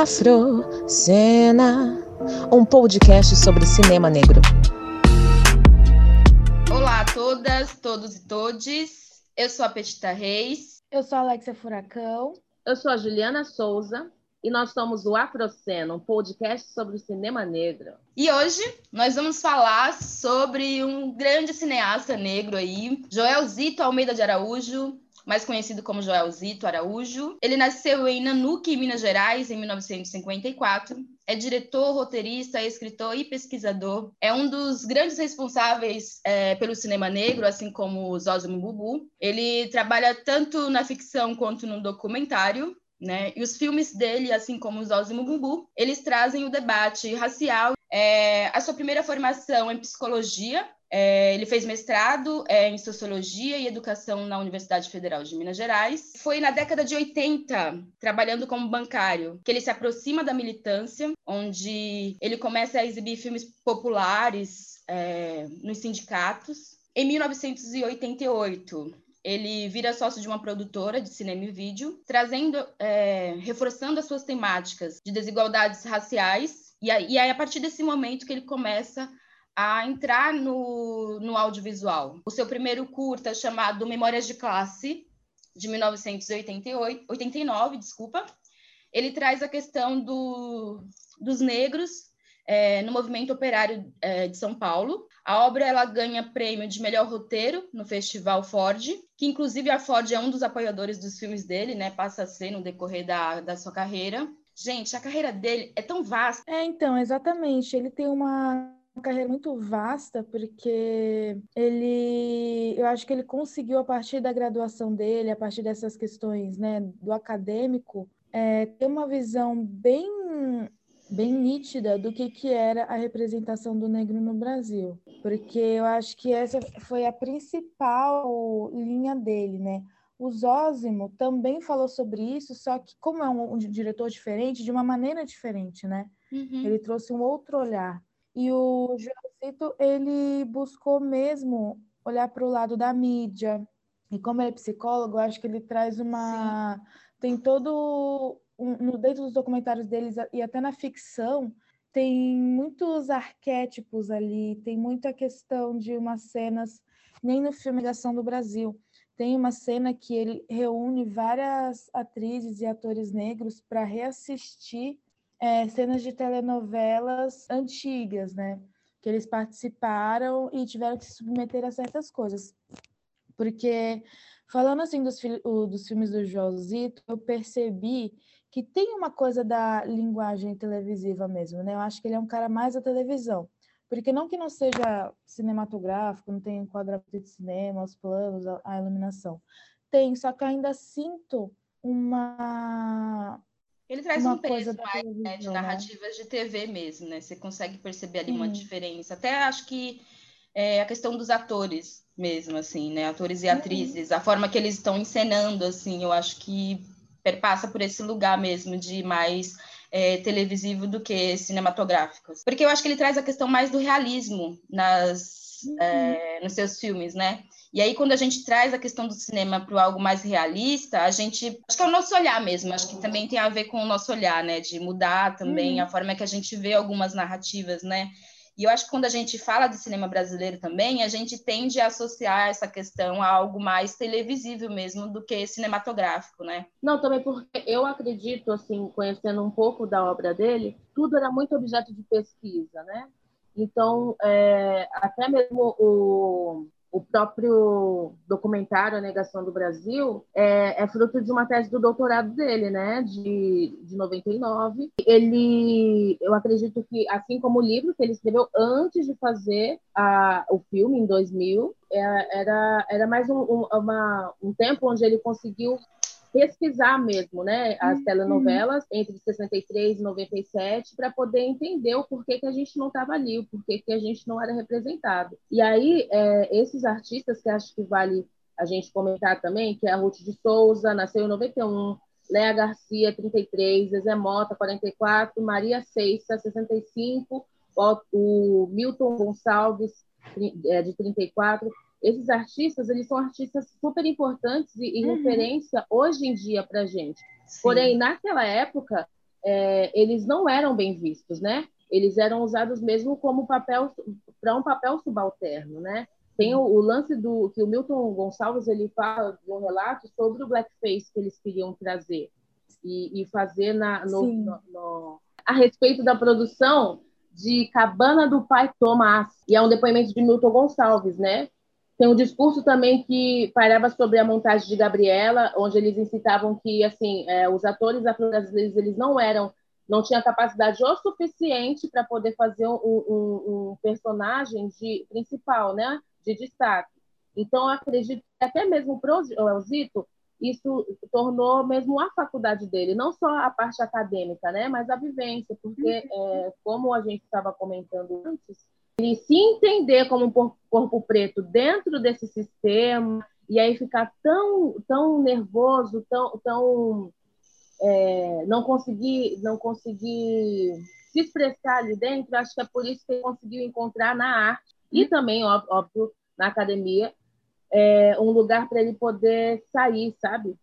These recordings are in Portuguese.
Afro Cena, um podcast sobre cinema negro. Olá a todas, todos e todes. Eu sou a Petita Reis. Eu sou a Alexia Furacão. Eu sou a Juliana Souza e nós somos o Afrocena, um podcast sobre o cinema negro. E hoje nós vamos falar sobre um grande cineasta negro aí, Joel Zito Almeida de Araújo, mais conhecido como Joel Zito Araújo. Ele nasceu em Nanuque, Minas Gerais, em 1954. É diretor, roteirista, escritor e pesquisador. É um dos grandes responsáveis é, pelo cinema negro, assim como Zózimo Bubu. Ele trabalha tanto na ficção quanto no documentário. Né? E os filmes dele, assim como os Zózimo Bubu, eles trazem o debate racial. É, a sua primeira formação em psicologia, é, ele fez mestrado é, em Sociologia e Educação na Universidade Federal de Minas Gerais. Foi na década de 80, trabalhando como bancário, que ele se aproxima da militância, onde ele começa a exibir filmes populares é, nos sindicatos. Em 1988, ele vira sócio de uma produtora de cinema e vídeo, trazendo, é, reforçando as suas temáticas de desigualdades raciais. E aí, a partir desse momento que ele começa a entrar no, no audiovisual. O seu primeiro curta, chamado Memórias de Classe, de 1989, desculpa, ele traz a questão do, dos negros é, no movimento operário é, de São Paulo. A obra ela ganha prêmio de melhor roteiro no Festival Ford, que inclusive a Ford é um dos apoiadores dos filmes dele, né? Passa a ser no decorrer da, da sua carreira. Gente, a carreira dele é tão vasta. É, então, exatamente. Ele tem uma carreira muito vasta, porque ele, eu acho que ele conseguiu, a partir da graduação dele, a partir dessas questões né, do acadêmico, é, ter uma visão bem, bem nítida do que, que era a representação do negro no Brasil. Porque eu acho que essa foi a principal linha dele, né? O Zózimo também falou sobre isso, só que como é um, um diretor diferente, de uma maneira diferente, né? Uhum. Ele trouxe um outro olhar. E o Joelcito, ele buscou mesmo olhar para o lado da mídia. E como ele é psicólogo, acho que ele traz uma... Sim. Tem todo... Um, dentro dos documentários deles e até na ficção, tem muitos arquétipos ali, tem muita questão de umas cenas, nem no filme Ação do Brasil, tem uma cena que ele reúne várias atrizes e atores negros para reassistir é, cenas de telenovelas antigas, né? Que eles participaram e tiveram que se submeter a certas coisas. Porque, falando assim dos, dos filmes do Josito, eu percebi que tem uma coisa da linguagem televisiva mesmo, né? Eu acho que ele é um cara mais da televisão. Porque não que não seja cinematográfico, não tem enquadramento de cinema, os planos, a, a iluminação. Tem, só que ainda sinto uma ele traz uma um peso mais né, de né? narrativas de TV mesmo, né? Você consegue perceber ali uma diferença. Até acho que é a questão dos atores mesmo, assim, né? Atores e atrizes, a forma que eles estão encenando, assim, eu acho que perpassa por esse lugar mesmo de mais é, televisivo do que cinematográfico. Porque eu acho que ele traz a questão mais do realismo nas, uhum. é, nos seus filmes, né? E aí, quando a gente traz a questão do cinema para algo mais realista, a gente. Acho que é o nosso olhar mesmo, acho que também tem a ver com o nosso olhar, né? De mudar também uhum. a forma que a gente vê algumas narrativas, né? E eu acho que quando a gente fala de cinema brasileiro também, a gente tende a associar essa questão a algo mais televisível mesmo do que cinematográfico, né? Não, também porque eu acredito, assim, conhecendo um pouco da obra dele, tudo era muito objeto de pesquisa, né? Então, é, até mesmo o, o próprio documentário A Negação do Brasil é, é, fruto de uma tese do doutorado dele, né, de, de 99. Ele, eu acredito que, assim como o livro que ele escreveu antes de fazer a, o filme, em 2000, é, era, era mais um, um, uma, um tempo onde ele conseguiu pesquisar mesmo, né, as uhum. telenovelas entre 63 e 97 para poder entender o porquê que a gente não estava ali, o porquê que a gente não era representado. E aí é, esses artistas que acho que vale a gente comentar também, que é a Ruth de Souza, nasceu em 91, Léa Garcia, 33, Zezé Mota, 44, Maria Seixa, 65, o Milton Gonçalves, é, de 34, esses artistas, eles são artistas super importantes e, e uhum. referência hoje em dia para a gente. Sim. Porém, naquela época, é, eles não eram bem vistos, né? Eles eram usados mesmo como papel para um papel subalterno, né? Tem o, o, lance do que o Milton Gonçalves ele fala de um relato sobre o blackface que eles queriam trazer e, e fazer na, no, no, no, a respeito da produção de Cabana do Pai Tomás e é um depoimento de Milton Gonçalves, né? Tem um discurso também que pairava sobre a montagem de Gabriela, onde eles incitavam que assim é, os atores afro-brasileiros eles não eram, não tinham capacidade o suficiente para poder fazer um, um, um, personagem de principal, né, de destaque. Então acredito que até mesmo para o Elzito isso tornou mesmo a faculdade dele, não só a parte acadêmica, né, mas a vivência, porque uhum. é, como a gente estava comentando antes, ele se entender como um corpo preto dentro desse sistema e aí ficar tão tão nervoso, tão tão é, não conseguir não conseguir se expressar ali dentro, acho que é por isso que ele conseguiu encontrar na arte e também óbvio na academia é, um lugar para ele poder sair, sabe?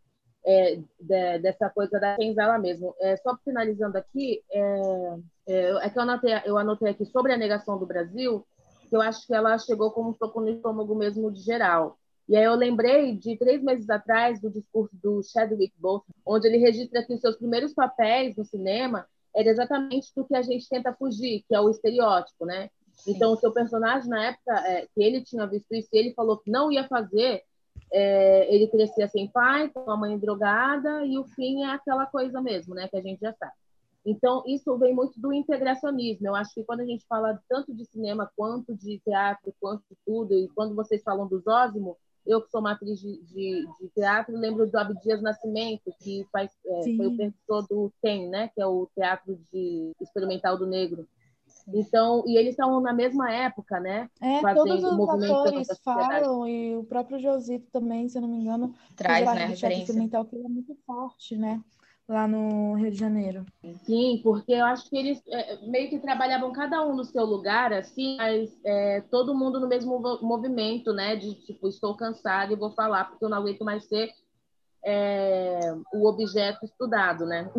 É, de, dessa coisa da senzala mesmo. É, só finalizando aqui, é, é, é, que eu anotei, eu anotei aqui sobre a negação do Brasil, que eu acho que ela chegou como um soco no estômago mesmo de geral. E aí eu lembrei de três meses atrás do discurso do Chadwick Boseman, onde ele registra que os seus primeiros papéis no cinema era exatamente do que a gente tenta fugir, que é o estereótipo, né? Sim. Então, o seu personagem, na época é, que ele tinha visto isso, ele falou que não ia fazer, é, ele crescia sem pai, com a mãe drogada, e o fim é aquela coisa mesmo, né? Que a gente já sabe. Então, isso vem muito do integracionismo. Eu acho que quando a gente fala tanto de cinema, quanto de teatro, quanto de tudo, e quando vocês falam do Zósimo, eu que sou uma atriz de, de, de teatro, lembro do Abdias Nascimento, que faz, é, foi o professor do TEM, né, que é o Teatro de Experimental do Negro. Então, e eles estavam na mesma época, né? É, todos os atores falam, e o próprio Josito também, se eu não me engano, traz, né, referência. experimental que é muito forte, né? lá no Rio de Janeiro. Sim, porque eu acho que eles é, meio que trabalhavam cada um no seu lugar, assim, mas é, todo mundo no mesmo movimento, né? De tipo, estou cansado e vou falar porque eu não aguento mais ser é, o objeto estudado, né?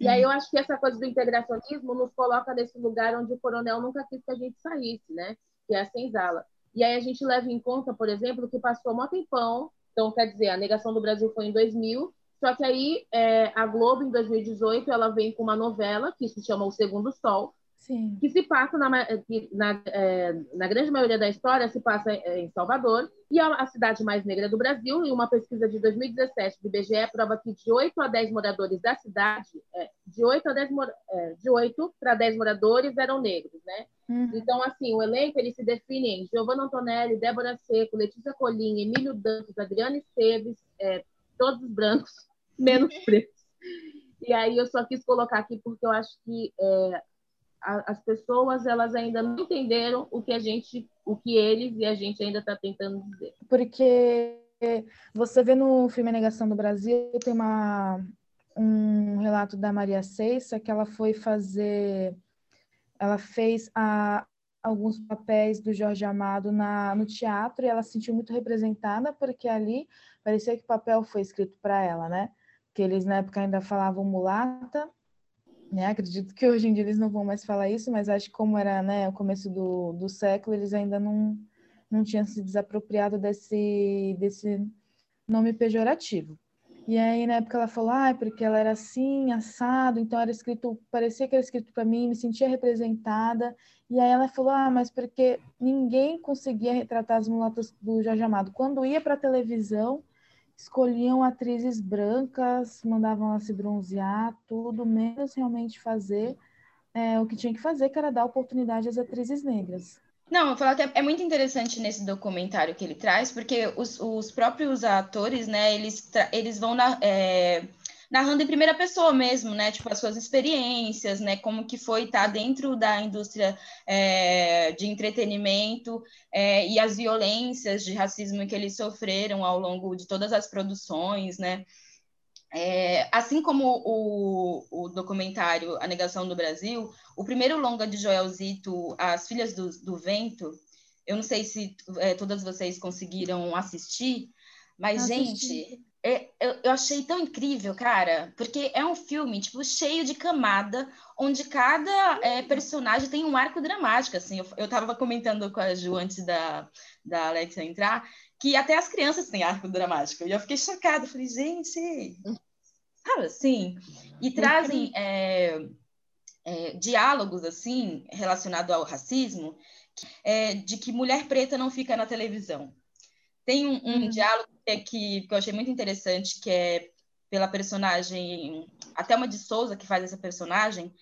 E aí eu acho que essa coisa do integracionismo nos coloca nesse lugar onde o coronel nunca quis que a gente saísse, né? Que é a senzala. E aí a gente leva em conta, por exemplo, que passou um tempão, então quer dizer, a negação do Brasil foi em 2000, só que aí é, a Globo, em 2018, ela vem com uma novela que se chama O Segundo Sol, Sim. que se passa, na, na, é, na, grande maioria da história, se passa em Salvador, e é a cidade mais negra do Brasil. E uma pesquisa de 2017 do IBGE prova que de 8 a 10 moradores da cidade, é, de 8 a 10 é, de 8 para 10 moradores eram negros, né? Uhum. Então, assim, o elenco ele se define em Giovanna Antonelli, Débora Seco, Letícia Colim, Emílio Dantas, Adriana Esteves, é, todos brancos, menos pretos. E aí eu só quis colocar aqui porque eu acho que é, a, as pessoas elas ainda não entenderam o que a gente, o que eles e a gente ainda está tentando dizer. Porque você vê no filme A Negação do Brasil tem uma um relato da Maria Seissa que ela foi fazer, ela fez a, alguns papéis do Jorge Amado na, no teatro e ela se sentiu muito representada porque ali parecia que o papel foi escrito para ela, né? Que eles na época ainda falavam mulata né? Acredito que hoje em dia eles não vão mais falar isso, mas acho que como era né, o começo do, do século, eles ainda não, não tinham se desapropriado desse, desse nome pejorativo. E aí, na época, ela falou, ah, porque ela era assim, assado, então era escrito, parecia que era escrito para mim, me sentia representada. E aí ela falou, ah, mas porque ninguém conseguia retratar as mulatas do Jorge Amado. Quando ia para a televisão, escolhiam atrizes brancas, mandavam ela se bronzear, tudo, menos realmente fazer é, o que tinha que fazer, que era dar oportunidade às atrizes negras. Não, é muito interessante nesse documentário que ele traz, porque os, os próprios atores, né, eles, eles vão na, é, narrando em primeira pessoa mesmo, né? Tipo, as suas experiências, né? Como que foi estar dentro da indústria é, de entretenimento é, e as violências de racismo que eles sofreram ao longo de todas as produções, né? É, assim como o, o, documentário A Negação do Brasil, o primeiro longa de Joel Zito, As Filhas do, do Vento, eu não sei se é, todas vocês conseguiram assistir, mas, Assisti. gente, é, eu, eu, achei tão incrível, cara, porque é um filme, tipo, cheio de camada, onde cada é, personagem tem um arco dramático, assim. Eu, eu tava comentando com a Ju antes da, da Alexa entrar, que até as crianças têm arco dramático. E eu fiquei chocada, falei, gente, sabe assim? E trazem é, é, diálogos, assim, relacionados ao racismo, é, de que mulher preta não fica na televisão. Tem um, um uhum. diálogo que, que eu achei muito interessante, que é pela personagem, a Thelma de Souza, que faz essa personagem,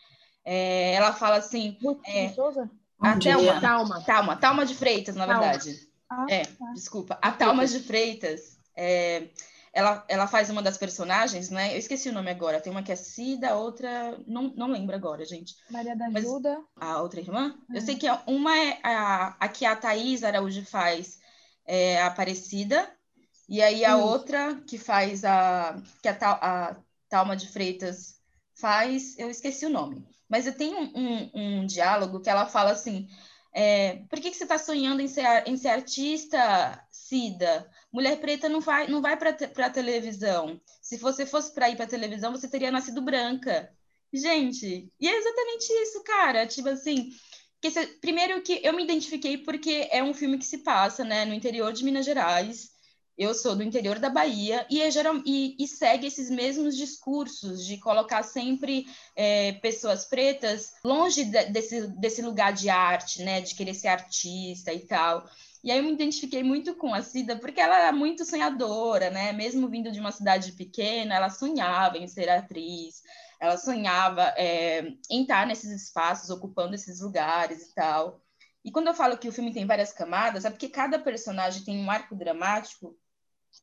é, ela fala assim... É, de Souza? A Thelma, Talma. Talma, Talma de Freitas, na Talma. verdade. Ah, é, tá. desculpa. A Talma de Freitas, é, ela, ela faz uma das personagens, né? Eu esqueci o nome agora. Tem uma que é Cida, outra. Não, não lembro agora, gente. Maria da Ajuda. Mas, a outra irmã? É. Eu sei que uma é a, a que a Thaís Araújo faz é a Aparecida, e aí a outra que faz a. que a, a Talma de Freitas faz, eu esqueci o nome. Mas eu tenho um, um, um diálogo que ela fala assim: é, por que, que você está sonhando em ser, em ser artista, Cida? Mulher preta não vai, não vai para a televisão. Se você fosse para ir para a televisão, você teria nascido branca. Gente, e é exatamente isso, cara. Tipo assim, que se, primeiro que eu me identifiquei porque é um filme que se passa né, no interior de Minas Gerais. Eu sou do interior da Bahia e, é geral, e, e segue esses mesmos discursos de colocar sempre é, pessoas pretas longe de, desse, desse lugar de arte, né, de querer ser artista e tal. E aí eu me identifiquei muito com a Cida, porque ela era muito sonhadora, né? Mesmo vindo de uma cidade pequena, ela sonhava em ser atriz, ela sonhava é, em estar nesses espaços, ocupando esses lugares e tal. E quando eu falo que o filme tem várias camadas, é porque cada personagem tem um arco dramático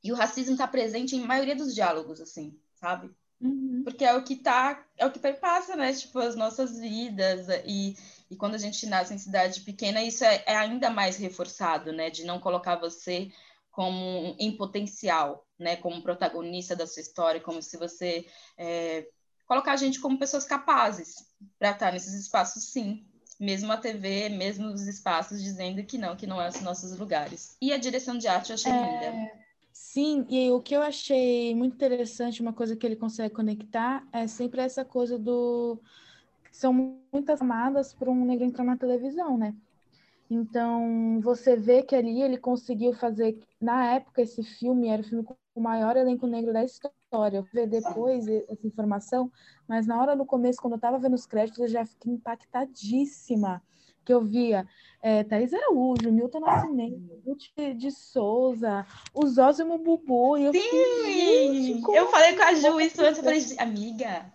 e o racismo está presente em maioria dos diálogos, assim, sabe? Uhum. Porque é o que tá, é o que perpassa, né? Tipo, as nossas vidas. E, e quando a gente nasce em cidade pequena, isso é, é ainda mais reforçado, né? De não colocar você como em potencial, né? Como protagonista da sua história, como se você é, colocar a gente como pessoas capazes para estar nesses espaços, sim. Mesmo a TV, mesmo os espaços dizendo que não, que não é os nossos lugares. E a direção de arte eu achei é... linda. Sim, e o que eu achei muito interessante, uma coisa que ele consegue conectar, é sempre essa coisa do. São muitas amadas para um negro entrar na televisão, né? Então, você vê que ali ele conseguiu fazer. Na época, esse filme era o filme com o maior elenco negro da história. Eu vou ver depois essa informação, mas na hora, no começo, quando eu estava vendo os créditos, eu já fiquei impactadíssima que eu via é, Thaís Araújo, Milton Nascimento, Ruth de Souza, o Zózimo Bubu. E eu Sim! Fiquei, eu falei com a Ju isso antes, eu falei, amiga.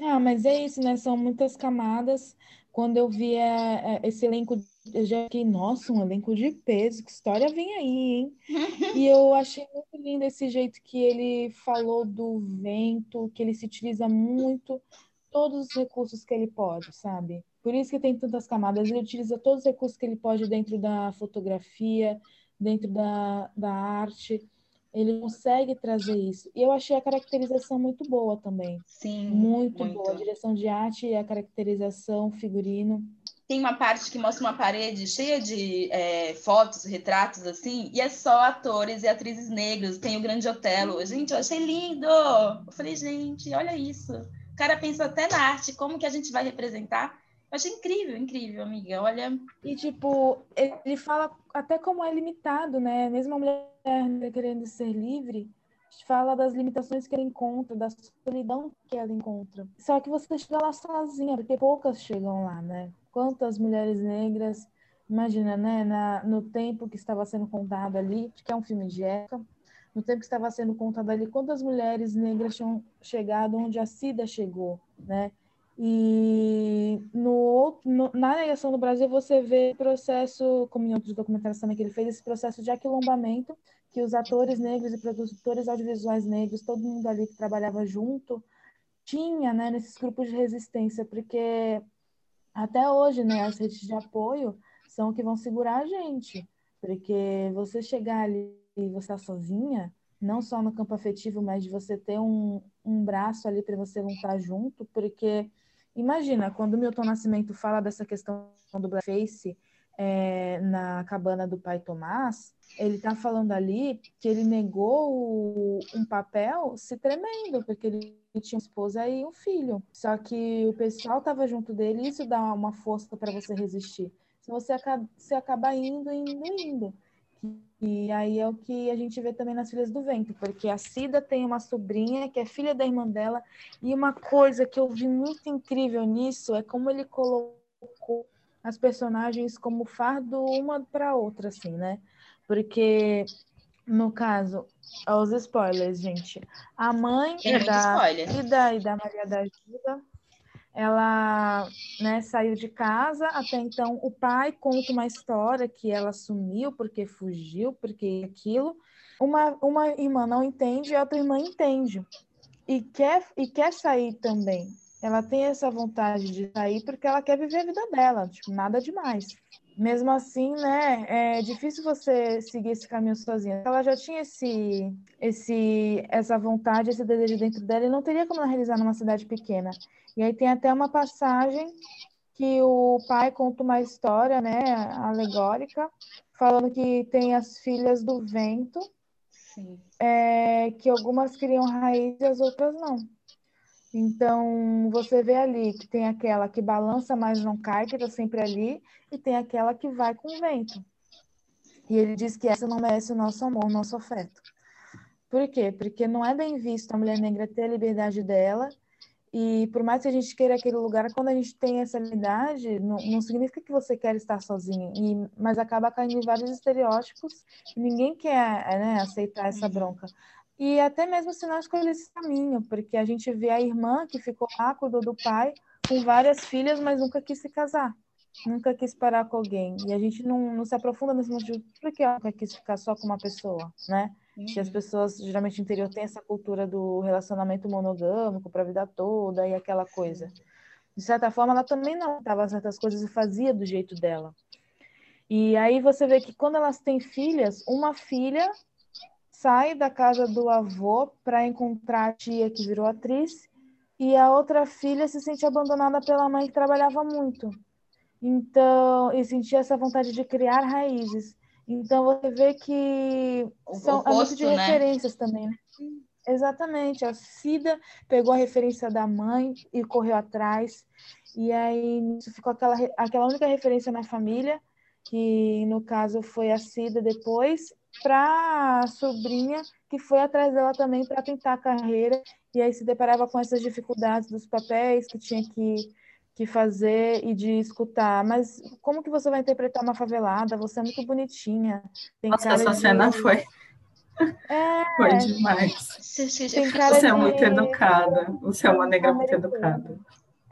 Ah, mas é isso, né? São muitas camadas. Quando eu vi é, é, esse elenco, eu já fiquei, nossa, um elenco de peso, que história vem aí, hein? e eu achei muito lindo esse jeito que ele falou do vento, que ele se utiliza muito todos os recursos que ele pode, sabe? Por isso que tem tantas camadas. Ele utiliza todos os recursos que ele pode dentro da fotografia, dentro da, da arte. Ele consegue trazer isso. E eu achei a caracterização muito boa também. Sim. Muito, muito. boa. A direção de arte e a caracterização, figurino. Tem uma parte que mostra uma parede cheia de é, fotos, retratos, assim, e é só atores e atrizes negros. Tem o Grande Otelo. Gente, eu achei lindo! Eu falei, gente, olha isso. O cara pensou até na arte, como que a gente vai representar eu achei incrível, incrível, amiga. Olha. E, tipo, ele fala até como é limitado, né? Mesmo a mulher querendo ser livre, fala das limitações que ela encontra, da solidão que ela encontra. Só que você chega lá sozinha, porque poucas chegam lá, né? Quantas mulheres negras, imagina, né? Na, no tempo que estava sendo contado ali, que é um filme de época, no tempo que estava sendo contado ali, quantas mulheres negras tinham chegado onde a Cida chegou, né? E no, no, na negação do Brasil você vê processo, como em outros documentários também que ele fez, esse processo de aquilombamento, que os atores negros e produtores audiovisuais negros, todo mundo ali que trabalhava junto, tinha né, nesses grupos de resistência, porque até hoje né, as redes de apoio são o que vão segurar a gente, porque você chegar ali e você tá sozinha, não só no campo afetivo, mas de você ter um, um braço ali para você lutar junto, porque Imagina, quando Milton Nascimento fala dessa questão do blackface, é, na cabana do pai Tomás, ele está falando ali que ele negou um papel se tremendo, porque ele tinha uma esposa e um filho. Só que o pessoal estava junto dele e isso dá uma força para você resistir. Se você você acaba indo, indo, indo. E aí é o que a gente vê também nas Filhas do Vento, porque a Cida tem uma sobrinha que é filha da irmã dela, e uma coisa que eu vi muito incrível nisso é como ele colocou as personagens como fardo uma para outra, assim, né? Porque, no caso, os spoilers, gente. A mãe e da, e da, e da Maria da Ajuda, ela né, saiu de casa, até então o pai conta uma história que ela sumiu porque fugiu, porque aquilo. Uma, uma irmã não entende e a outra irmã entende. E quer, e quer sair também ela tem essa vontade de sair porque ela quer viver a vida dela, tipo, nada demais. Mesmo assim, né, é difícil você seguir esse caminho sozinha. Ela já tinha esse, esse, essa vontade, esse desejo dentro dela e não teria como ela realizar numa cidade pequena. E aí tem até uma passagem que o pai conta uma história, né, alegórica, falando que tem as filhas do vento, é, que algumas criam raízes e as outras não. Então, você vê ali que tem aquela que balança, mas não cai, que está sempre ali, e tem aquela que vai com o vento. E ele diz que essa não merece o nosso amor, o nosso afeto. Por quê? Porque não é bem visto a mulher negra ter a liberdade dela, e por mais que a gente queira aquele lugar, quando a gente tem essa liberdade, não, não significa que você quer estar sozinho, e, mas acaba caindo em vários estereótipos, e ninguém quer né, aceitar essa uhum. bronca. E até mesmo se não escolher esse caminho, porque a gente vê a irmã que ficou lá, cuidou do pai, com várias filhas, mas nunca quis se casar, nunca quis parar com alguém. E a gente não, não se aprofunda nesse motivo, porque ela nunca quis ficar só com uma pessoa, né? Uhum. Que as pessoas, geralmente no interior, têm essa cultura do relacionamento monogâmico para a vida toda e aquela coisa. De certa forma, ela também não estava certas coisas e fazia do jeito dela. E aí você vê que quando elas têm filhas, uma filha sai da casa do avô para encontrar a tia que virou atriz e a outra filha se sente abandonada pela mãe que trabalhava muito. Então, e sentia essa vontade de criar raízes. Então, você vê que são oposto, é muito de né? referências também, né? Exatamente. A Cida pegou a referência da mãe e correu atrás. E aí isso ficou aquela, aquela única referência na família, que no caso foi a Cida depois, para a sobrinha, que foi atrás dela também para tentar a carreira, e aí se deparava com essas dificuldades dos papéis que tinha que, que fazer e de escutar. Mas como que você vai interpretar uma favelada? Você é muito bonitinha. Tem Nossa, essa de... cena foi. É, foi demais. Você é muito educada. Você é uma negra muito educada.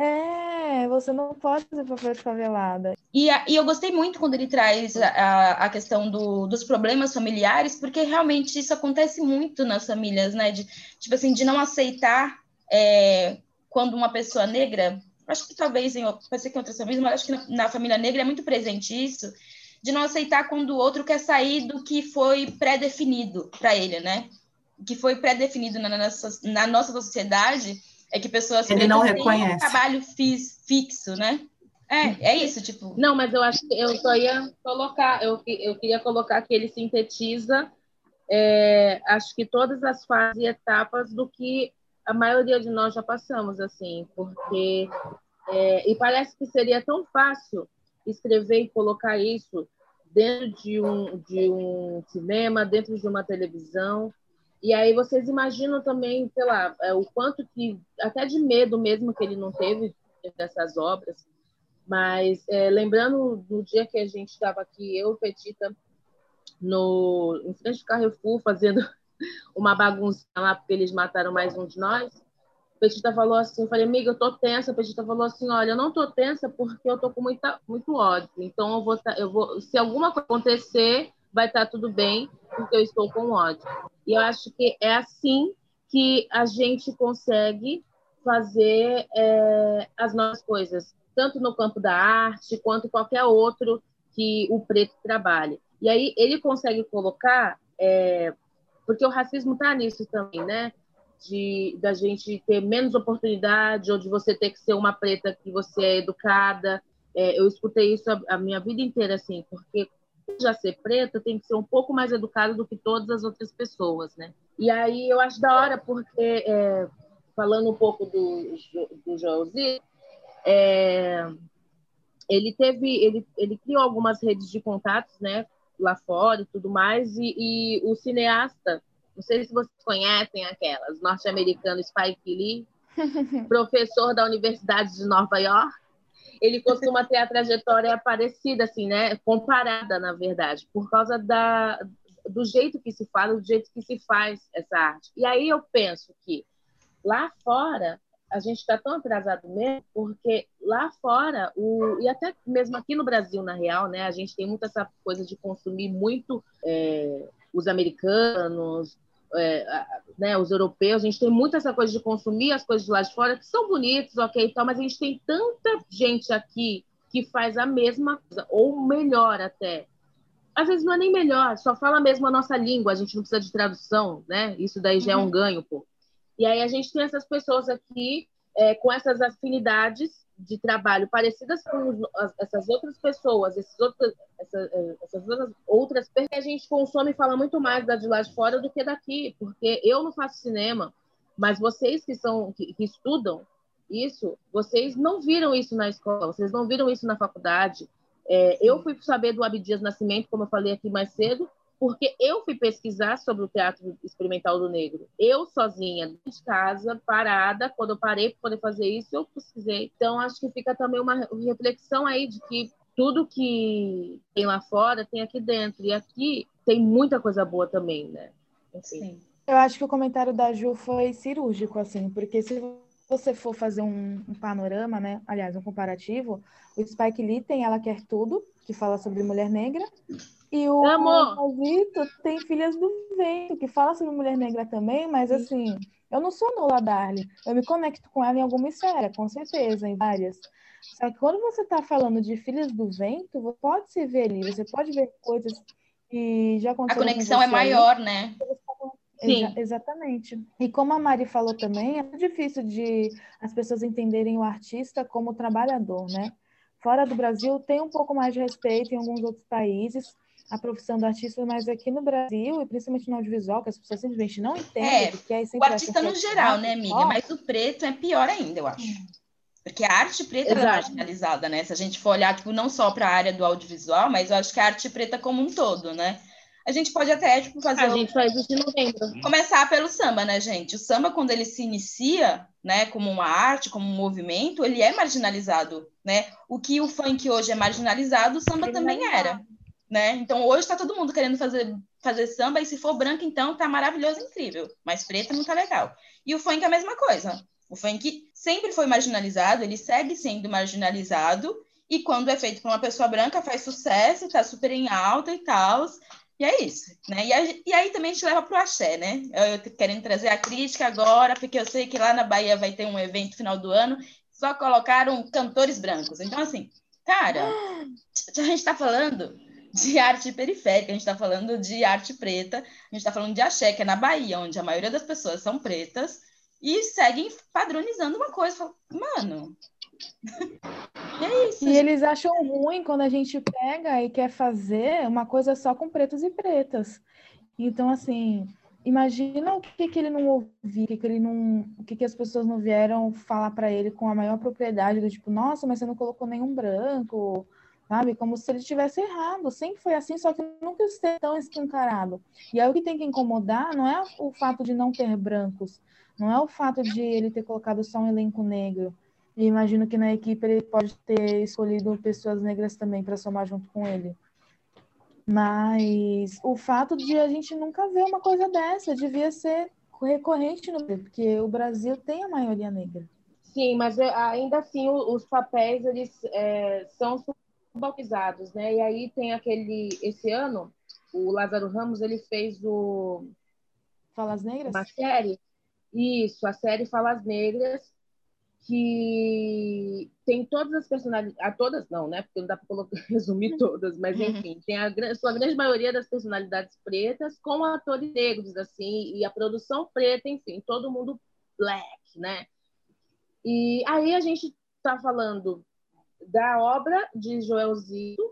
É, você não pode fazer papel de favelada. E, e eu gostei muito quando ele traz a, a questão do, dos problemas familiares, porque realmente isso acontece muito nas famílias, né? De, tipo assim, de não aceitar é, quando uma pessoa negra, acho que talvez em, pode ser que em outras famílias, mas acho que na, na família negra é muito presente isso, de não aceitar quando o outro quer sair do que foi pré-definido para ele, né? Que foi pré-definido na, na, na nossa sociedade é que pessoas Ele não reconhece. Um trabalho fixo, né? É, é isso, tipo. Não, mas eu acho que eu só ia colocar, eu, eu queria colocar que ele sintetiza, é, acho que todas as fases e etapas do que a maioria de nós já passamos, assim, porque. É, e parece que seria tão fácil escrever e colocar isso dentro de um, de um cinema, dentro de uma televisão, e aí vocês imaginam também, sei lá, é, o quanto que, até de medo mesmo que ele não teve dessas obras. Mas é, lembrando do dia que a gente estava aqui, eu, Petita, no, em frente do Carrefour, fazendo uma bagunça lá, porque eles mataram mais um de nós. Petita falou assim, eu falei, amiga, eu tô tensa. Petita falou assim, olha, eu não tô tensa porque eu tô com muita, muito ódio. Então eu vou, eu vou, se alguma coisa acontecer, vai estar tá tudo bem, porque eu estou com ódio. E eu acho que é assim que a gente consegue fazer é, as nossas coisas, tanto no campo da arte quanto qualquer outro que o preto trabalhe. E aí ele consegue colocar, é, porque o racismo está nisso também, né? De da gente ter menos oportunidade ou de você ter que ser uma preta que você é educada. é, eu escutei isso a, a, minha vida inteira, assim, porque já ser preta tem que ser um pouco mais educado do que todas as outras pessoas, né? E aí eu acho da hora, porque é, falando um pouco do, do Joelzinho, é, ele teve, ele, ele criou algumas redes de contatos, né, lá fora e tudo mais, e, e o cineasta, não sei se vocês conhecem aquelas, norte-americano Spike Lee, professor da Universidade de Nova York, ele costuma ter a trajetória parecida, assim, né? Comparada, na verdade, por causa da, do jeito que se fala, do jeito que se faz essa arte. E aí eu penso que lá fora a gente está tão atrasado mesmo, porque lá fora, o, e até mesmo aqui no Brasil, na real, né, a gente tem muita essa coisa de consumir muito é, os americanos, é, né, os europeus, a gente tem muito essa coisa de consumir as coisas de lá de fora, que são bonitas, ok, então, mas a gente tem tanta gente aqui que faz a mesma coisa, ou melhor até. Às vezes não é nem melhor, só fala mesmo a nossa língua, a gente não precisa de tradução, né? Isso daí já uhum. é um ganho, pô. E aí a gente tem essas pessoas aqui é, com essas afinidades de trabalho parecidas com essas outras pessoas, esses outros, essas, é, essas outras, outras que a gente consome e fala muito mais da de lá de fora do que daqui, porque eu não faço cinema, mas vocês que são que, que estudam isso, vocês não viram isso na escola, vocês não viram isso na faculdade. É, eu fui saber do Abdias Nascimento, como eu falei aqui mais cedo, porque eu fui pesquisar sobre o teatro experimental do negro. Eu sozinha, de casa, parada, quando eu parei para poder fazer isso, eu pesquisei. Então, acho que fica também uma reflexão aí de que tudo que tem lá fora tem aqui dentro. E aqui tem muita coisa boa também, né? Sim. Eu acho que o comentário da Ju foi cirúrgico, assim, porque se você for fazer um, um, panorama, né? Aliás, um comparativo, o Spike Lee tem Ela Quer Tudo, que fala sobre mulher negra, e o Vitor tem Filhas do Vento, que fala sobre mulher negra também, mas assim, eu não sou Nola Darling. Eu me conecto com ela em alguma esfera, com certeza, em várias. Só que quando você está falando de Filhas do Vento, você pode se ver ali, você pode ver coisas que já aconteceram. A conexão é maior, né? Exa exatamente. E como a Mari falou também, é difícil de as pessoas entenderem o artista como trabalhador, né? Fora do Brasil tem um pouco mais de respeito em alguns outros países, a profissão do artista, mas aqui no Brasil, e principalmente no audiovisual, que as pessoas simplesmente não entendem. É, que é o artista no geral, né, amiga? Mas o preto é pior ainda, eu acho. Porque a arte preta é marginalizada, né? Se a gente for olhar, tipo, não só para a área do audiovisual, mas eu acho que a arte preta como um todo, né? A gente pode até, tipo, fazer... A gente faz isso em novembro. Começar pelo samba, né, gente? O samba, quando ele se inicia, né, como uma arte, como um movimento, ele é marginalizado, né? O que o funk hoje é marginalizado, o samba também era né? Então hoje está todo mundo querendo fazer, fazer samba, e se for branco, então tá maravilhoso, incrível. Mas preta não tá legal. E o funk é a mesma coisa. O funk sempre foi marginalizado, ele segue sendo marginalizado, e quando é feito por uma pessoa branca, faz sucesso, tá super em alta e tal. E é isso, né? E, a, e aí também a gente leva pro axé, né? Eu, eu querendo trazer a crítica agora, porque eu sei que lá na Bahia vai ter um evento final do ano, só colocaram cantores brancos. Então, assim, cara, a gente está falando de arte periférica, a gente está falando de arte preta, a gente está falando de axé, que é na Bahia, onde a maioria das pessoas são pretas, e seguem padronizando uma coisa. Mano. É isso. E eles acham ruim quando a gente pega e quer fazer uma coisa só com pretos e pretas. Então, assim, imagina o que, que ele não ouviu, o que, que ele não, o que, que as pessoas não vieram falar para ele com a maior propriedade do tipo, nossa, mas você não colocou nenhum branco, sabe? Como se ele tivesse errado. Sempre foi assim, só que nunca esteve tão escancarado. E aí o que tem que incomodar não é o fato de não ter brancos, não é o fato de ele ter colocado só um elenco negro. E imagino que na equipe ele pode ter escolhido pessoas negras também para somar junto com ele. Mas o fato de a gente nunca ver uma coisa dessa devia ser recorrente no porque o Brasil tem a maioria negra. Sim, mas é, ainda assim os papéis eles é, são bautizados, né? E aí tem aquele esse ano o Lázaro Ramos ele fez o Falas Negras? Uma série. Isso, a série Falas Negras que tem todas as personalidades, a todas não, né? Porque não dá para resumir todas, mas uhum. enfim, tem a sua grande maioria das personalidades pretas com atores negros assim e a produção preta, enfim, todo mundo black, né? E aí a gente está falando da obra de Joelzito,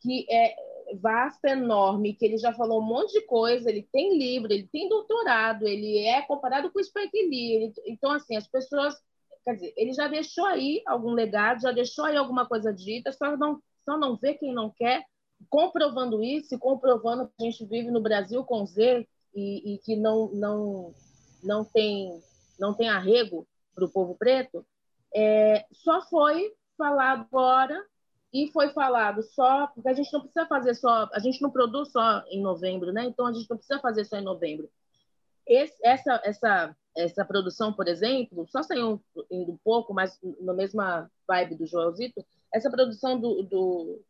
que é vasta, enorme, que ele já falou um monte de coisa, ele tem livro, ele tem doutorado, ele é comparado com o Spike Lee. Ele, então, assim, as pessoas... Quer dizer, ele já deixou aí algum legado, já deixou aí alguma coisa dita, só não, só não vê quem não quer, comprovando isso e comprovando que a gente vive no Brasil com Z e, e que não, não, não, tem, não tem arrego para o povo preto, é, só foi falado agora e foi falado só, porque a gente não precisa fazer só, a gente não produz só em novembro, né? Então a gente não precisa fazer só em novembro. Esse, essa, essa, essa produção, por exemplo, só saiu indo um pouco, mas na mesma vibe do Joelzito, essa produção do, do,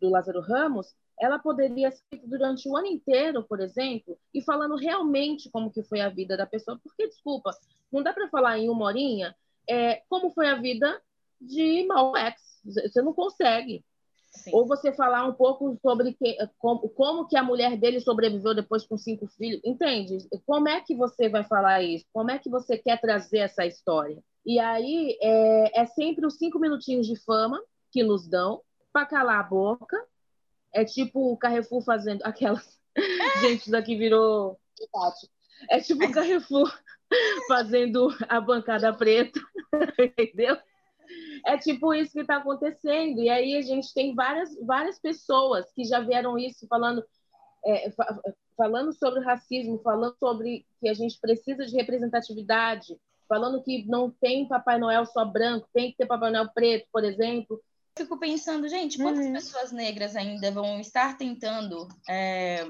do Lázaro Ramos, ela poderia ser durante o ano inteiro, por exemplo, e falando realmente como que foi a vida da pessoa, porque, desculpa, não dá para falar em uma horinha é, como foi a vida de Malcolm X, você não consegue. Sim. Ou você falar um pouco sobre que, como, como, que a mulher dele sobreviveu depois com cinco filhos. Entende? Como é que você vai falar isso? Como é que você quer trazer essa história? E aí é, é sempre os cinco minutinhos de fama que nos dão para calar a boca. É tipo o Carrefour fazendo aquelas. Gente, isso daqui virou. É tipo o Carrefour fazendo a bancada preta, entendeu? É tipo isso que está acontecendo. E aí a gente tem várias, várias pessoas que já vieram isso falando, é, falando sobre racismo, falando sobre que a gente precisa de representatividade, falando que não tem Papai Noel só branco, tem que ter Papai Noel preto, por exemplo. Eu fico pensando, gente, quantas uhum. pessoas negras ainda vão estar tentando é,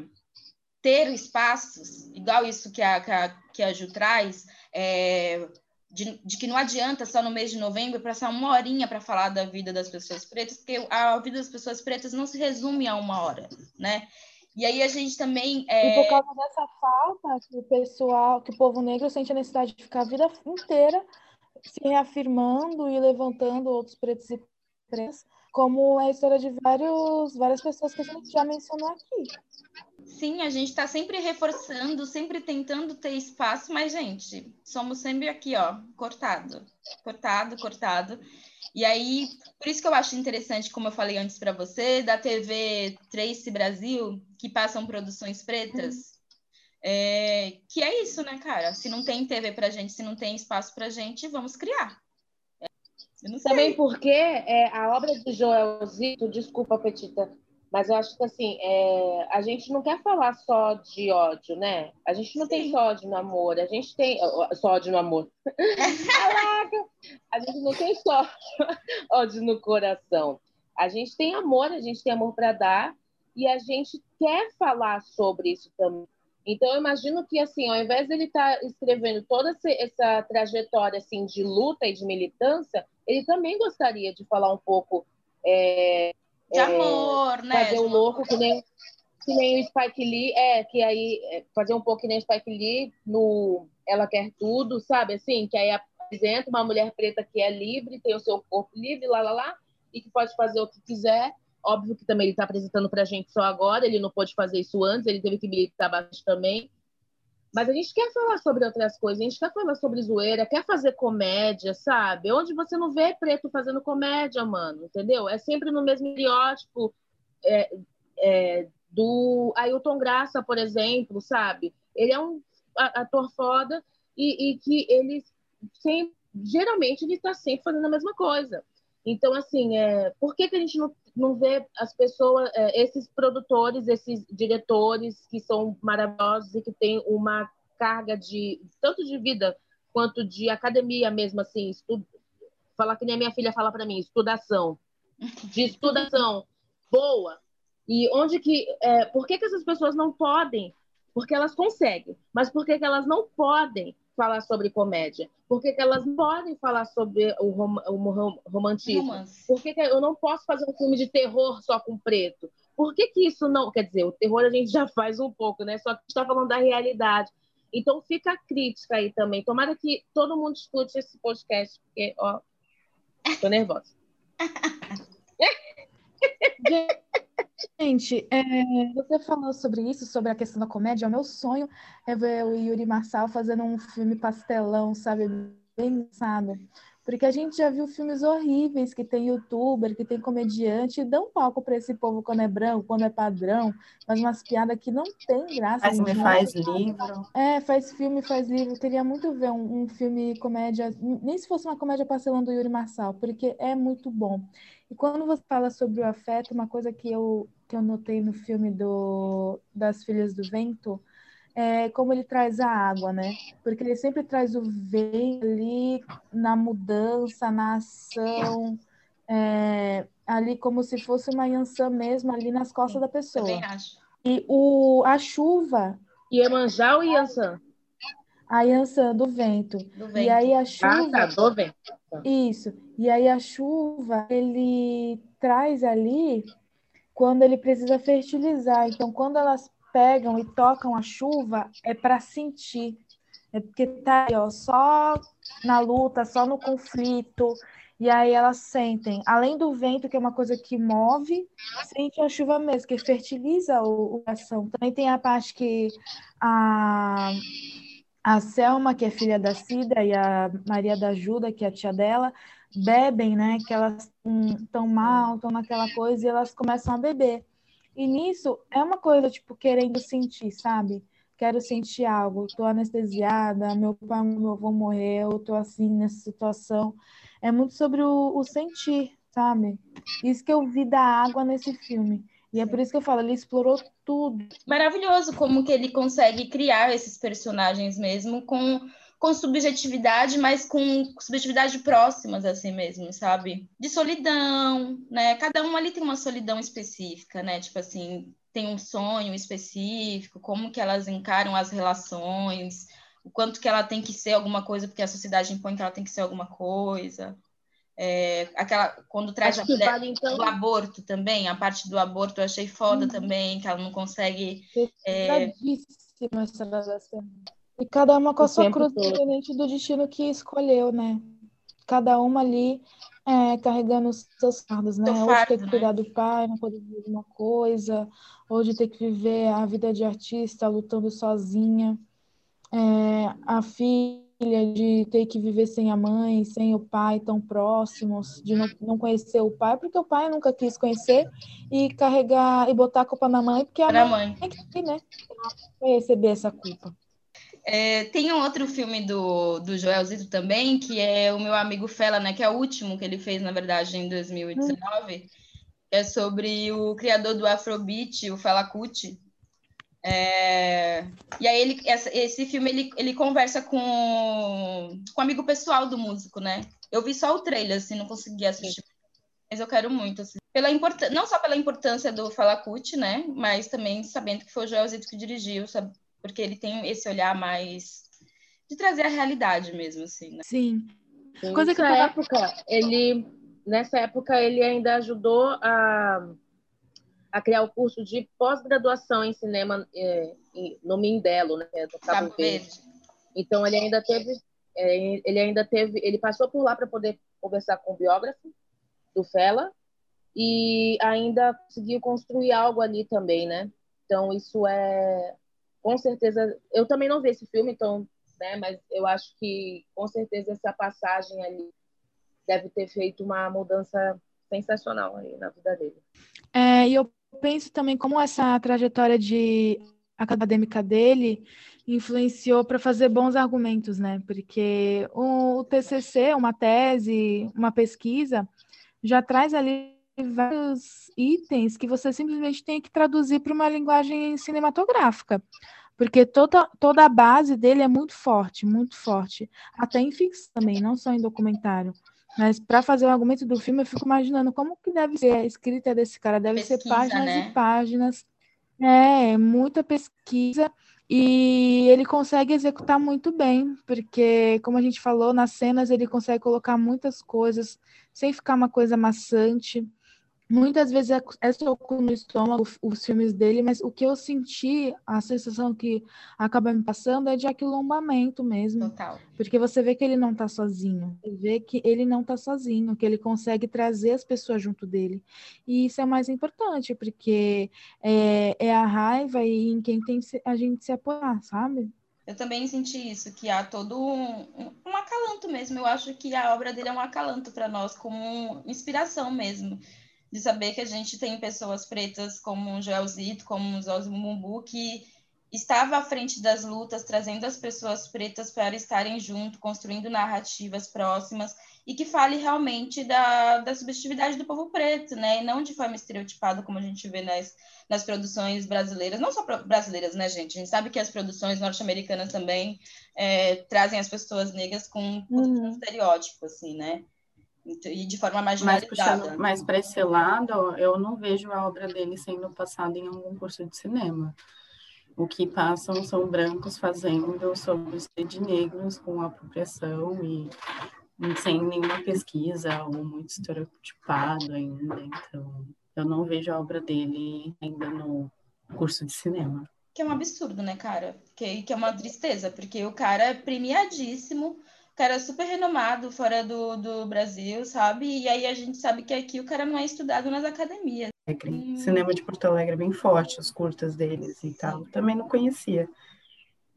ter espaços, igual isso que a, que a, que a Ju traz, é, de, de, que não adianta só no mês de novembro passar uma horinha para falar da vida das pessoas pretas, porque a vida das pessoas pretas não se resume a uma hora, né? E aí a gente também. É... E por causa dessa falta, que o pessoal, que o povo negro sente a necessidade de ficar a vida inteira se reafirmando e levantando outros pretos e pretas, como é a história de vários, várias pessoas que a gente já mencionou aqui. Sim, a gente está sempre reforçando, sempre tentando ter espaço, mas, gente, somos sempre aqui, ó, cortado, cortado, cortado. E aí, por isso que eu acho interessante, como eu falei antes para você, da TV Trace Brasil, que passam produções pretas, é, que é isso, né, cara? Se não tem TV pra gente, se não tem espaço pra gente, vamos criar. Também porque é, a obra de Joel Zito, desculpa, Petita, mas eu acho que assim, é, a gente não quer falar só de ódio, né? A gente não Sim. tem só ódio no amor, a gente tem só ódio no amor. Caraca! A gente não tem só ódio no coração. A gente tem amor, a gente tem amor para dar e a gente quer falar sobre isso também. Então, eu imagino que, assim, ao invés dele estar tá escrevendo toda essa trajetória assim, de luta e de militância, ele também gostaria de falar um pouco é, de é, amor, né? Fazer o um louco que nem, que nem o Spike Lee, é, que aí é, fazer um pouco que nem o Spike Lee no Ela Quer Tudo, sabe? Assim, que aí apresenta uma mulher preta que é livre, tem o seu corpo livre, lá, lá, lá, e que pode fazer o que quiser. Óbvio que também ele está apresentando para a gente só agora, ele não pôde fazer isso antes, ele teve que militar bastante também. Mas a gente quer falar sobre outras coisas, a gente quer falar sobre zoeira, quer fazer comédia, sabe? Onde você não vê preto fazendo comédia, mano, entendeu? É sempre no mesmo estereótipo é, é, do Ailton Graça, por exemplo, sabe? Ele é um ator foda e, e que ele sempre, geralmente, ele está sempre fazendo a mesma coisa. Então, assim, é, por que, que a gente não, não vê as pessoas, é, esses produtores, esses diretores que são maravilhosos e que têm uma carga de tanto de vida quanto de academia mesmo, assim, estudo, falar que nem a minha filha fala para mim, estudação, de estudação boa. E onde que, é, por que, que essas pessoas não podem? Porque elas conseguem, mas por que, que elas não podem? Falar sobre comédia? Por que, que elas podem falar sobre o, rom o romantismo? Romance. Por que, que eu não posso fazer um filme de terror só com preto? Por que, que isso não. Quer dizer, o terror a gente já faz um pouco, né? Só que a gente está falando da realidade. Então fica a crítica aí também. Tomara que todo mundo escute esse podcast, porque, ó, tô nervosa. Gente, é, você falou sobre isso, sobre a questão da comédia. O meu sonho é ver o Yuri Marçal fazendo um filme pastelão, sabe? Bem engraçado. Porque a gente já viu filmes horríveis que tem youtuber, que tem comediante, e dão palco para esse povo quando é branco, quando é padrão, faz umas piadas que não tem graça. Faz filme, faz livro. É, faz filme, faz livro. Eu queria muito ver um, um filme comédia, nem se fosse uma comédia parcelão do Yuri Marçal, porque é muito bom. E quando você fala sobre o afeto, uma coisa que eu, que eu notei no filme do, das Filhas do Vento é como ele traz a água, né? Porque ele sempre traz o vento ali na mudança, na ação, é, ali como se fosse uma Yansan mesmo, ali nas costas da pessoa. Também acho. E o, a chuva. Iemanjá ou Yansan? A Yansan do vento. Do vento. E aí a chuva. Ah, tá, do vento. Isso. E aí a chuva, ele traz ali quando ele precisa fertilizar. Então, quando elas pegam e tocam a chuva, é para sentir. É porque tá aí, ó, só na luta, só no conflito. E aí elas sentem, além do vento, que é uma coisa que move, sente a chuva mesmo, que fertiliza o, coração. Também tem a parte que a, a Selma, que é filha da Cida, e a Maria da Ajuda, que é a tia dela, bebem, né? Que elas estão mal, estão naquela coisa, e elas começam a beber. E nisso é uma coisa, tipo, querendo sentir, sabe? Quero sentir algo, tô anestesiada, meu pai, meu avô morreu, tô assim nessa situação. É muito sobre o, o sentir, sabe? Isso que eu vi da água nesse filme. E é por isso que eu falo, ele explorou tudo. Maravilhoso como que ele consegue criar esses personagens mesmo com com subjetividade, mas com subjetividade próximas, assim mesmo, sabe? De solidão, né? Cada um ali tem uma solidão específica, né? Tipo assim, tem um sonho específico, como que elas encaram as relações, o quanto que ela tem que ser alguma coisa, porque a sociedade impõe que ela tem que ser alguma coisa. É, aquela, quando traz a mulher, vale, então... o aborto também, a parte do aborto eu achei foda hum. também, que ela não consegue. É... essa e cada uma com a sua cruz, independente do destino que escolheu, né? Cada uma ali é, carregando os seus fardos, né? Ou de ter que cuidar né? do pai, não poder viver uma coisa, ou de ter que viver a vida de artista lutando sozinha. É, a filha de ter que viver sem a mãe, sem o pai tão próximos, de não, conhecer o pai, porque o pai nunca quis conhecer, e carregar e botar a culpa na mãe, porque a mãe, mãe. que, né, vai receber essa culpa. É, tem um outro filme do, do Joelzito também, que é o meu amigo Fela, né? Que é o último que ele fez, na verdade, em 2019. Hum. É sobre o criador do Afrobeat, o Fela Kuti. É... E aí ele, essa, esse filme ele, ele conversa com, com um amigo pessoal do músico, né? Eu vi só o trailer, assim, não consegui assistir. Mas eu quero muito, assim. Pela import... Não só pela importância do Fela Kuti, né? Mas também sabendo que foi o Joelzito que dirigiu, sabe? porque ele tem esse olhar mais de trazer a realidade mesmo, assim. Né? Sim. Coisa que nessa época ele nessa época ele ainda ajudou a, a criar o curso de pós-graduação em cinema é, no Mindelo, né, do Cabo, Cabo Verde. Verde. Então ele ainda teve é, ele ainda teve ele passou por lá para poder conversar com o biógrafo do Fela e ainda conseguiu construir algo ali também, né? Então isso é com certeza, eu também não vi esse filme, então, né, mas eu acho que com certeza essa passagem ali deve ter feito uma mudança sensacional aí na vida dele. É, e eu penso também como essa trajetória de acadêmica dele influenciou para fazer bons argumentos, né? Porque o, TCC, uma tese, uma pesquisa, já traz ali vários itens que você simplesmente tem que traduzir para uma linguagem cinematográfica. Porque toda, toda a base dele é muito forte, muito forte. Até em ficção também, não só em documentário. Mas para fazer o argumento do filme, eu fico imaginando como que deve ser a escrita desse cara. Deve pesquisa, ser páginas né? e páginas. É, muita pesquisa. E ele consegue executar muito bem, porque, como a gente falou, nas cenas ele consegue colocar muitas coisas sem ficar uma coisa maçante. Muitas vezes é, é soco no estômago os filmes dele, mas o que eu senti, a sensação que acaba me passando é de aquilombamento mesmo. Total. Porque você vê que ele não está sozinho. Você vê que ele não está sozinho, que ele consegue trazer as pessoas junto dele. E isso é o mais importante, porque é, é a raiva e em quem tem a gente se apoiar, sabe? Eu também senti isso, que há todo um, um acalanto mesmo. Eu acho que a obra dele é um acalanto para nós, como inspiração mesmo. De saber que a gente tem pessoas pretas como o Joelzito, como o Zózimo Mumbu, que estava à frente das lutas, trazendo as pessoas pretas para estarem junto, construindo narrativas próximas e que fale realmente da, da subjetividade do povo preto, né? E não de forma estereotipada, como a gente vê nas, nas produções brasileiras, não só brasileiras, né, gente? A gente sabe que as produções norte-americanas também é, trazem as pessoas negras com uhum. um estereótipo, assim, né? E de forma marginalizada. Mas para esse lado, eu não vejo a obra dele sendo passada em algum curso de cinema. O que passam são brancos fazendo sobre os de negros com apropriação e sem nenhuma pesquisa ou muito estereotipado ainda. Então, eu não vejo a obra dele ainda no curso de cinema. Que é um absurdo, né, cara? Que, que é uma tristeza, porque o cara é premiadíssimo, cara é super renomado fora do, do Brasil, sabe? E aí a gente sabe que aqui o cara não é estudado nas academias. Hum. Cinema de Porto Alegre é bem forte, os curtas deles e tal. Também não conhecia.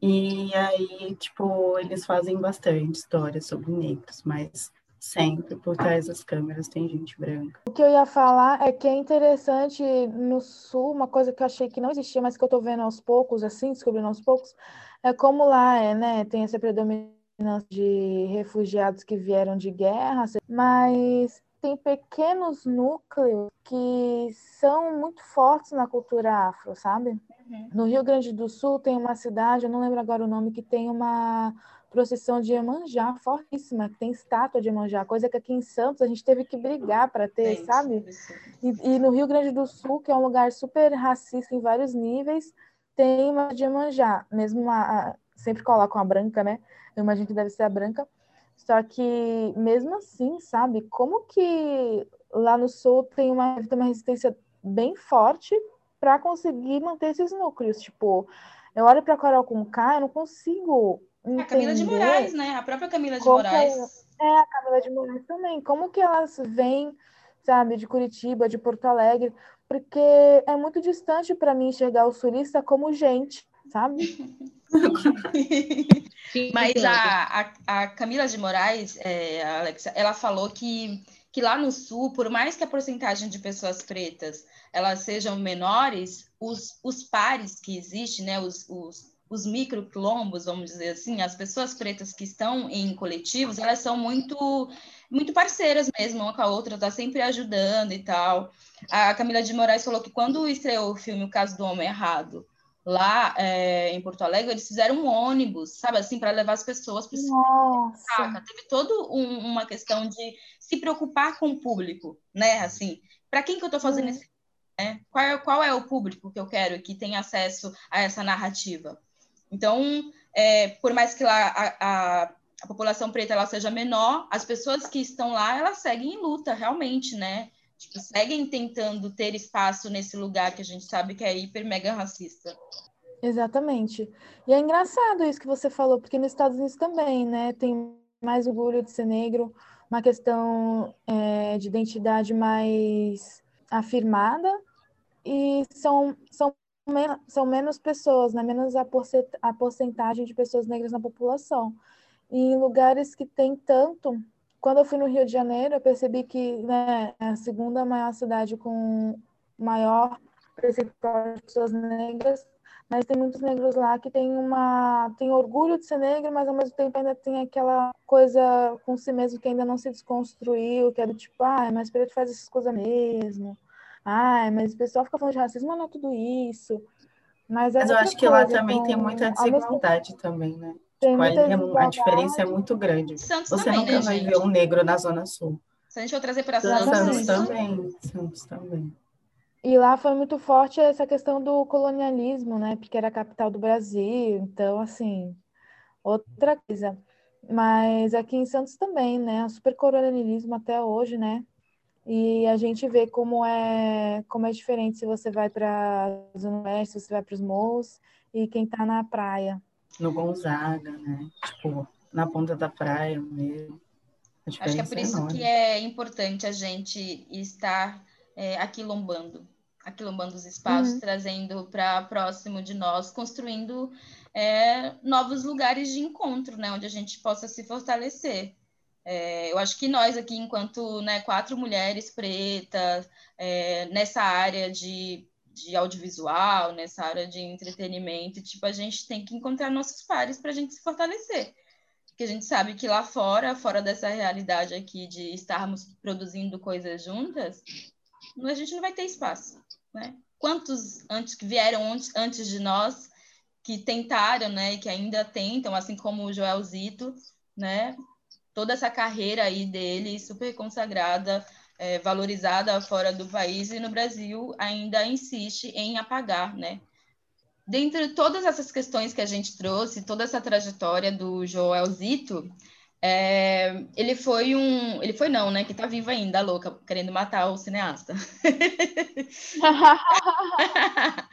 E aí, tipo, eles fazem bastante história sobre negros, mas sempre por trás das câmeras tem gente branca. O que eu ia falar é que é interessante no sul, uma coisa que eu achei que não existia, mas que eu tô vendo aos poucos, assim, descobrindo aos poucos, é como lá é, né, tem essa predominância de refugiados que vieram de guerra, mas tem pequenos núcleos que são muito fortes na cultura afro, sabe? Uhum. No Rio Grande do Sul tem uma cidade, eu não lembro agora o nome, que tem uma procissão de Iemanjá fortíssima, que tem estátua de Iemanjá, coisa que aqui em Santos a gente teve que brigar para ter, sabe? E, e, no Rio Grande do Sul, que é um lugar super racista em vários níveis, tem uma de Iemanjá, mesmo uma, sempre colocam a branca, né? Eu imagino que deve ser a branca, só que, mesmo assim, sabe, como que lá no sul tem uma, tem uma resistência bem forte para conseguir manter esses núcleos? Tipo, eu olho para Carol com K, eu não consigo. Entender a Camila de Moraes, né? A própria Camila de Moraes. É, é, a Camila de Moraes também. Como que elas vêm, sabe, de Curitiba, de Porto Alegre? Porque é muito distante para mim enxergar o sulista como gente, sabe? Mas a, a, a, Camila de Moraes, é, Alexa, ela falou que, que lá no Sul, por mais que a porcentagem de pessoas pretas elas sejam menores, os, os pares que existem, né, os, os, os microquilombos, vamos dizer assim, as pessoas pretas que estão em coletivos, elas são muito muito parceiras mesmo, uma com a outra, tá sempre ajudando e tal. A Camila de Moraes falou que quando estreou o filme O Caso do Homem Errado, lá é, em Porto Alegre, eles fizeram um ônibus, sabe, assim, para levar as pessoas para o Teve toda um, uma questão de se preocupar com o público, né? Assim, para quem que eu estou fazendo esse né? Qual, é, qual é o público que eu quero que tenha acesso a essa narrativa? Então, é, por mais que lá a, a, a, população preta ela seja menor, as pessoas que estão lá, elas seguem em luta, realmente, né? Tipo, seguem tentando ter espaço nesse lugar que a gente sabe que é hiper mega racista. Exatamente. E é engraçado isso que você falou, porque nos Estados Unidos também, né, tem mais orgulho de ser negro, uma questão é, de identidade mais afirmada, e são, são, são menos pessoas, né, menos a, a porcentagem de pessoas negras na população. E em lugares que tem tanto, quando eu fui no Rio de Janeiro, eu percebi que né, é a segunda maior cidade com maior percentual de pessoas negras, mas tem muitos negros lá que têm uma tem orgulho de ser negro, mas ao mesmo tempo ainda tem aquela coisa com si mesmo que ainda não se desconstruiu, que é do tipo, ah, mas preto faz essas coisas mesmo. Ah, mas o pessoal fica falando de racismo, mas não é tudo isso. Mas, é mas eu acho que coisa, lá também então, tem muita desigualdade mesmo... também, né? Tipo, a, a, diferença é muito grande. Santos Você também, nunca né, vai gente? ver um negro na Zona Sul. Se a gente for trazer para Santos, Santos também. Santos também. E lá foi muito forte essa questão do colonialismo, né? Porque era a capital do Brasil. Então, assim, outra coisa. Mas aqui em Santos também, né? O supercolonialismo até hoje, né? E a gente vê como é como é diferente se você vai para a Zona Oeste, se você vai para os morros e quem está na praia no Gonzaga, né? Tipo, na ponta da praia mesmo. Acho que é por isso enorme. que é importante a gente estar é, aquilombando, aquilombando os espaços, uhum. trazendo para próximo de nós, construindo é, novos lugares de encontro, né? Onde a gente possa se fortalecer. É, eu acho que nós aqui, enquanto né, quatro mulheres pretas, é, nessa área de, de audiovisual, nessa área de entretenimento, tipo, a gente tem que encontrar nossos pares para a gente se fortalecer. Porque a gente sabe que lá fora, fora dessa realidade aqui de estarmos produzindo coisas juntas, a gente não vai ter espaço, né? Quantos antes que vieram antes de nós que tentaram, né, que ainda tentam, assim como o Joelzito, né, toda essa carreira aí dele, super consagrada, é, valorizada fora do país e no Brasil ainda insiste em apagar, né? Dentre todas essas questões que a gente trouxe, toda essa trajetória do Joelzito, é, ele foi um. Ele foi não, né? Que tá vivo ainda, louca, querendo matar o cineasta.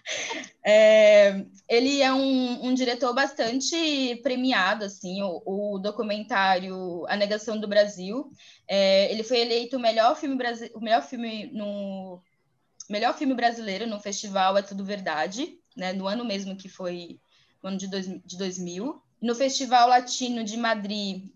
é, ele é um, um, diretor bastante premiado, assim, o, o, documentário A Negação do Brasil. É, ele foi eleito o melhor filme, o melhor filme no melhor filme brasileiro no festival É Tudo Verdade, né? No ano mesmo que foi no ano de, dois, de 2000. No Festival Latino de Madrid,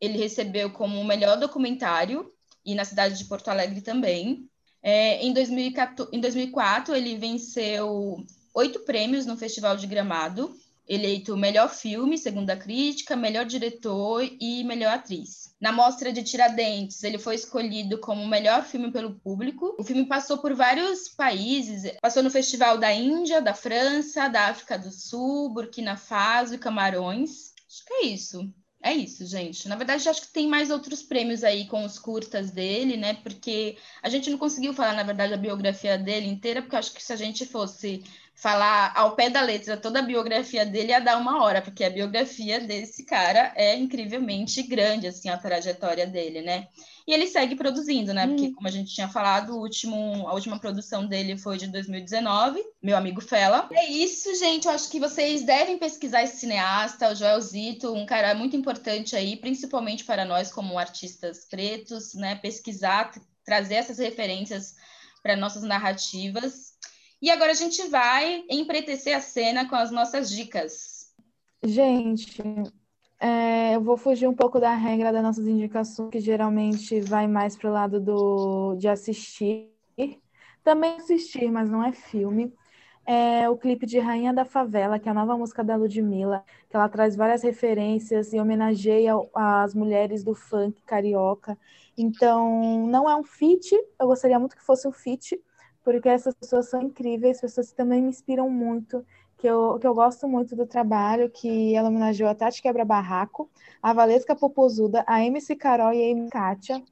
ele recebeu como o melhor documentário, e na cidade de Porto Alegre também. É, em, 2014, em 2004, ele venceu oito prêmios no Festival de Gramado, eleito melhor filme, segundo a crítica, melhor diretor e melhor atriz. Na mostra de Tiradentes, ele foi escolhido como melhor filme pelo público. O filme passou por vários países, passou no Festival da Índia, da França, da África do Sul, Burkina Faso e Camarões. Acho que é isso. É isso, gente. Na verdade, acho que tem mais outros prêmios aí com os curtas dele, né? Porque a gente não conseguiu falar, na verdade, a biografia dele inteira, porque acho que se a gente fosse falar ao pé da letra toda a biografia dele ia dar uma hora, porque a biografia desse cara é incrivelmente grande, assim, a trajetória dele, né? E ele segue produzindo, né? Porque, hum. como a gente tinha falado, o último, a última produção dele foi de 2019, Meu Amigo Fela. É isso, gente. Eu acho que vocês devem pesquisar esse cineasta, o Joel Zito, um cara muito importante aí, principalmente para nós como artistas pretos, né? Pesquisar, trazer essas referências para nossas narrativas e agora a gente vai empretecer a cena com as nossas dicas. Gente, é, eu vou fugir um pouco da regra das nossas indicações, que geralmente vai mais para o lado do, de assistir. Também assistir, mas não é filme. É o clipe de Rainha da Favela, que é a nova música da Ludmilla, que ela traz várias referências e homenageia as mulheres do funk carioca. Então, não é um feat, eu gostaria muito que fosse um feat, porque essas pessoas são incríveis, pessoas que também me inspiram muito, que eu, que eu gosto muito do trabalho, que ela homenageou a Tati Quebra Barraco, a Valesca Popozuda, a MC Carol e a MC Kátia.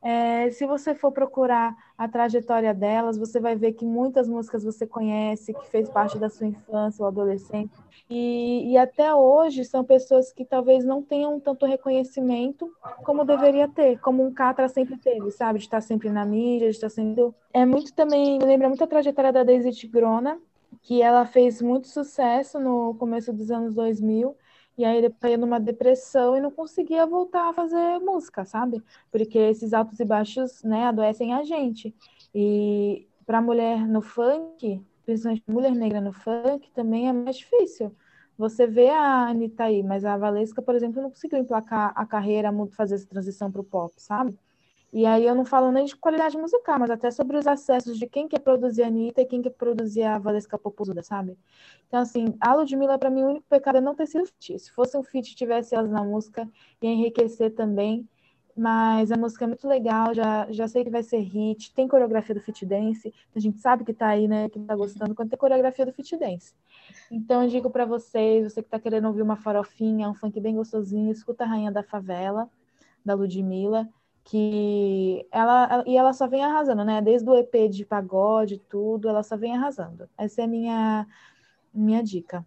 É, se você for procurar a trajetória delas, você vai ver que muitas músicas você conhece, que fez parte da sua infância ou adolescente. E, e até hoje são pessoas que talvez não tenham tanto reconhecimento como deveria ter, como um Catra sempre teve, sabe? De estar sempre na mídia, de estar sendo. É muito também, me lembra muito a trajetória da Daisy Tigrona, que ela fez muito sucesso no começo dos anos 2000 e aí depois ia numa depressão e não conseguia voltar a fazer música, sabe? Porque esses altos e baixos, né, adoecem a gente. E para mulher no funk, principalmente mulher negra no funk, também é mais difícil. Você vê a Anitta aí, mas a Valesca, por exemplo, não conseguiu emplacar a carreira, fazer essa transição para o pop, sabe? E aí eu não falo nem de qualidade musical, mas até sobre os acessos de quem quer produzir a Anitta e quem quer produzir a Valesca Popozuda, sabe? Então, assim, a Ludmilla, para mim, o único pecado é não ter sido feat. Se fosse um feat, tivesse elas na música, ia enriquecer também. Mas a música é muito legal, já, já sei que vai ser hit. Tem coreografia do Fit Dance, a gente sabe que tá aí, né? Que tá gostando quando tem coreografia do Fit Dance. Então, eu digo para vocês, você que tá querendo ouvir uma farofinha, um funk bem gostosinho, escuta a Rainha da Favela, da Ludmilla que ela e ela só vem arrasando, né? Desde o EP de pagode, tudo, ela só vem arrasando. Essa é a minha minha dica.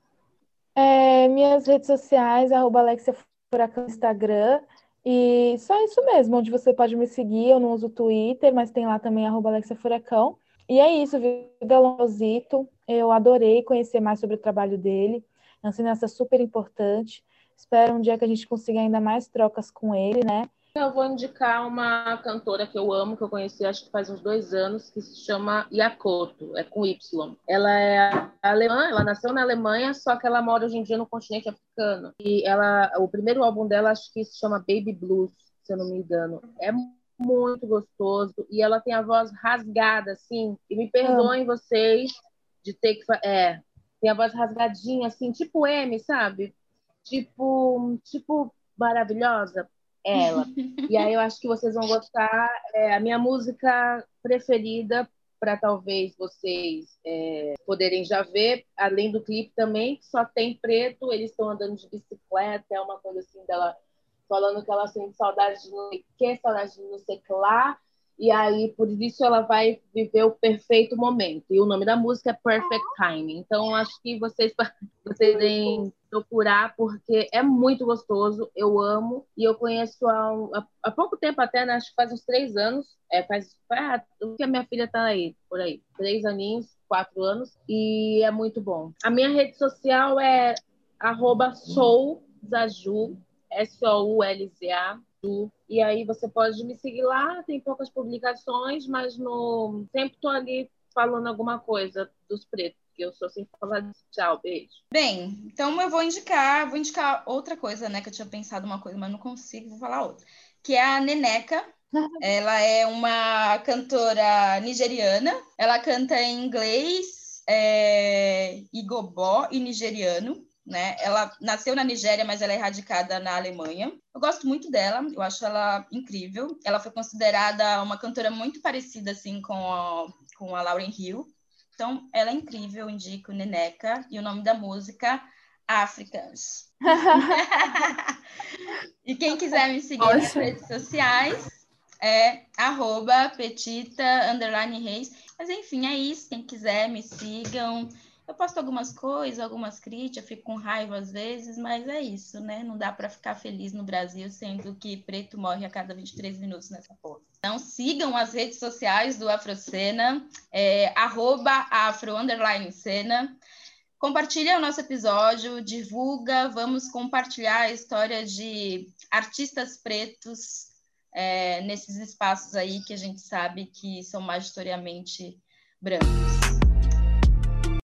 É, minhas redes sociais, arroba Alexia Furacão Instagram. E só isso mesmo, onde você pode me seguir. Eu não uso Twitter, mas tem lá também arroba Alexia Furacão. E é isso, Vida Longosito. Eu adorei conhecer mais sobre o trabalho dele. É um cineasta super importante. Espero um dia que a gente consiga ainda mais trocas com ele, né? Eu vou indicar uma cantora que eu amo, que eu conheci acho que faz uns dois anos, que se chama Yakoto, é com Y. Ela é alemã, ela nasceu na Alemanha, só que ela mora hoje em dia no continente africano. E ela, o primeiro álbum dela acho que se chama Baby Blues, se eu não me engano. É muito gostoso e ela tem a voz rasgada, assim. E me perdoem ah. vocês de ter que. É, tem a voz rasgadinha, assim, tipo M, sabe? Tipo, tipo maravilhosa. Ela. e aí eu acho que vocês vão gostar. É a minha música preferida para talvez vocês é, poderem já ver, além do clipe também, que só tem preto, eles estão andando de bicicleta, é uma coisa assim dela falando que ela sente saudade de não sei que, saudade de não sei que lá, e aí por isso ela vai viver o perfeito momento. E o nome da música é Perfect Timing. Então acho que vocês vocês procurar porque é muito gostoso. Eu amo e eu conheço há, há pouco tempo até, né? acho que faz uns três anos. É, faz, faz o que a minha filha tá aí por aí, três aninhos, quatro anos e é muito bom. A minha rede social é souzaju S-O-U-L-Z-A. E aí você pode me seguir lá, tem poucas publicações, mas no sempre estou ali falando alguma coisa dos pretos, que eu sou sem falar tchau, beijo. Bem, então eu vou indicar, vou indicar outra coisa, né? Que eu tinha pensado uma coisa, mas não consigo, vou falar outra. Que é a Neneca. Ela é uma cantora nigeriana. Ela canta em inglês, é, igobó e nigeriano né? Ela nasceu na Nigéria, mas ela é radicada na Alemanha. Eu gosto muito dela, eu acho ela incrível. Ela foi considerada uma cantora muito parecida assim com a, com a Lauryn Hill. Então, ela é incrível, indico Neneca e o nome da música Africans. e quem quiser me seguir Nossa. nas redes sociais é arroba petita underline reis. Mas enfim, é isso. Quem quiser me sigam. Eu posto algumas coisas, algumas críticas, fico com raiva às vezes, mas é isso, né? Não dá para ficar feliz no Brasil, sendo que preto morre a cada 23 minutos nessa porra. Então sigam as redes sociais do Afrocena, é, afro, cena. Compartilha o nosso episódio, divulga, vamos compartilhar a história de artistas pretos é, nesses espaços aí que a gente sabe que são majoritariamente brancos.